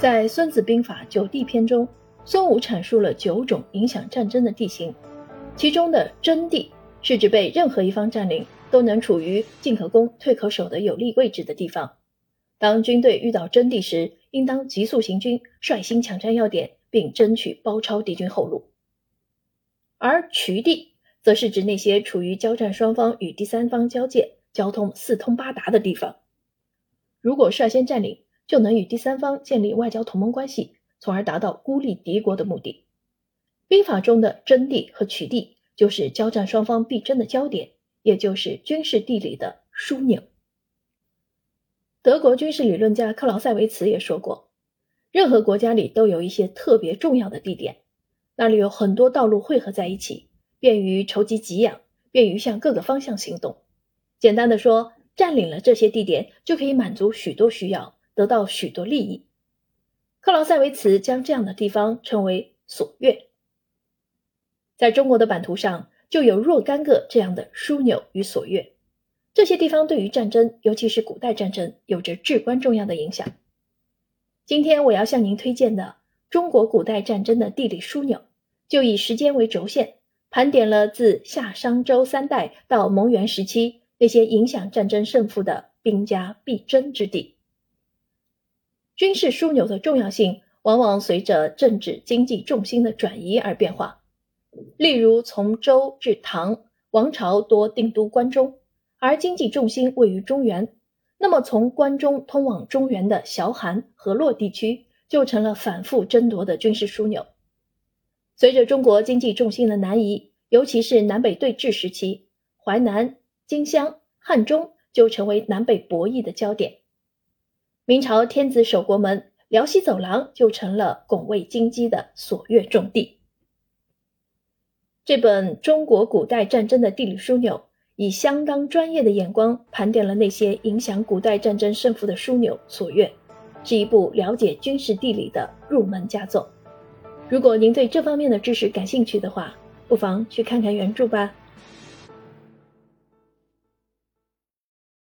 在《孙子兵法·九地篇》中，孙武阐述了九种影响战争的地形，其中的真地是指被任何一方占领都能处于进可攻、退可守的有利位置的地方。当军队遇到真地时，应当急速行军，率先抢占要点，并争取包抄敌军后路。而渠地则是指那些处于交战双方与第三方交界、交通四通八达的地方。如果率先占领，就能与第三方建立外交同盟关系，从而达到孤立敌国的目的。兵法中的争地和取地，就是交战双方必争的焦点，也就是军事地理的枢纽。德国军事理论家克劳塞维茨也说过，任何国家里都有一些特别重要的地点，那里有很多道路汇合在一起，便于筹集给养，便于向各个方向行动。简单的说，占领了这些地点，就可以满足许多需要。得到许多利益。克劳塞维茨将这样的地方称为所越。在中国的版图上，就有若干个这样的枢纽与所越。这些地方对于战争，尤其是古代战争，有着至关重要的影响。今天我要向您推荐的中国古代战争的地理枢纽，就以时间为轴线，盘点了自夏商周三代到蒙元时期那些影响战争胜负的兵家必争之地。军事枢纽的重要性往往随着政治经济重心的转移而变化。例如，从周至唐王朝多定都关中，而经济重心位于中原，那么从关中通往中原的崤函、河洛地区就成了反复争夺的军事枢纽。随着中国经济重心的南移，尤其是南北对峙时期，淮南、荆襄、汉中就成为南北博弈的焦点。明朝天子守国门辽西走廊就成了拱卫京畿的所越重地。这本《中国古代战争的地理枢纽》以相当专业的眼光盘点了那些影响古代战争胜负的枢纽所越，是一部了解军事地理的入门佳作。如果您对这方面的知识感兴趣的话，不妨去看看原著吧。